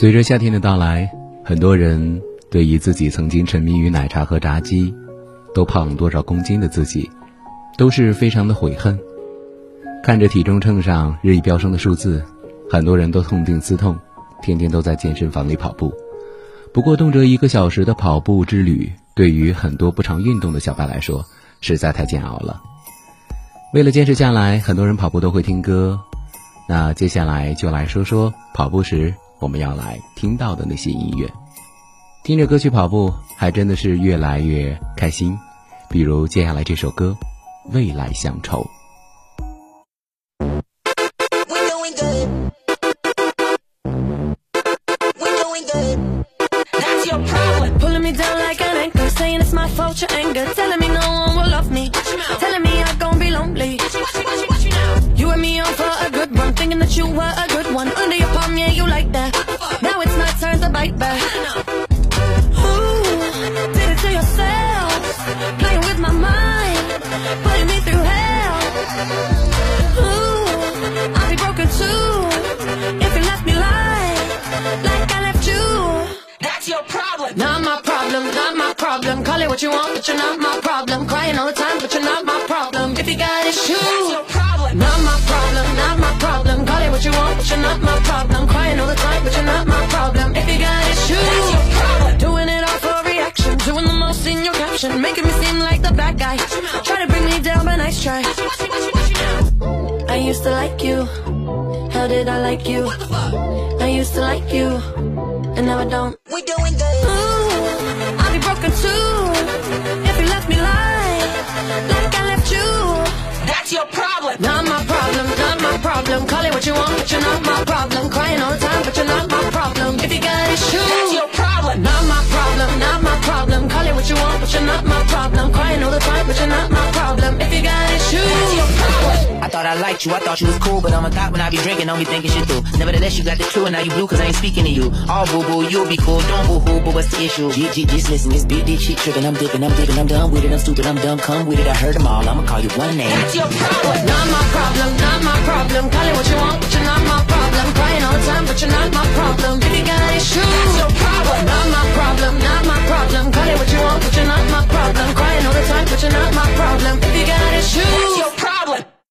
随着夏天的到来，很多人对于自己曾经沉迷于奶茶和炸鸡，都胖多少公斤的自己，都是非常的悔恨。看着体重秤上日益飙升的数字，很多人都痛定思痛，天天都在健身房里跑步。不过，动辄一个小时的跑步之旅，对于很多不常运动的小白来说，实在太煎熬了。为了坚持下来，很多人跑步都会听歌。那接下来就来说说跑步时。我们要来听到的那些音乐，听着歌曲跑步，还真的是越来越开心。比如接下来这首歌《未来乡愁》。Through hell. Ooh, I'll be broken too. If you left me like, like I left you. That's your problem. Not my problem, not my problem. Call it what you want, but you're not my problem. Crying all the time, but you're not my problem. If you got issues, in making me seem like the bad guy. Try to bring me down, but nice try. I used to like you. How did I like you? I used to like you, and now I don't. We doing good. Ooh, I'll be broken too. If you left me like, like I left you. That's your problem. Not my problem, not my problem. Call it what you want, but you're but you're not my problem. Crying all the time, but you're not my problem. If you got issues, that's your problem. I thought I liked you, I thought you was cool, but I'm a thought when I be drinking, don't be thinking shit through. Nevertheless, you got the clue, and now you blue, cause I ain't speaking to you. All boo boo, you'll be cool, don't boo hoo, but what's the issue? G, G, just listen, this big dick shit tripping, I'm dipping, I'm dipping, I'm done with it, I'm stupid, I'm dumb, come with it, I heard them all, I'ma call you one name. That's your problem. Not my problem, not my problem. Call it what you want, but you're not my problem.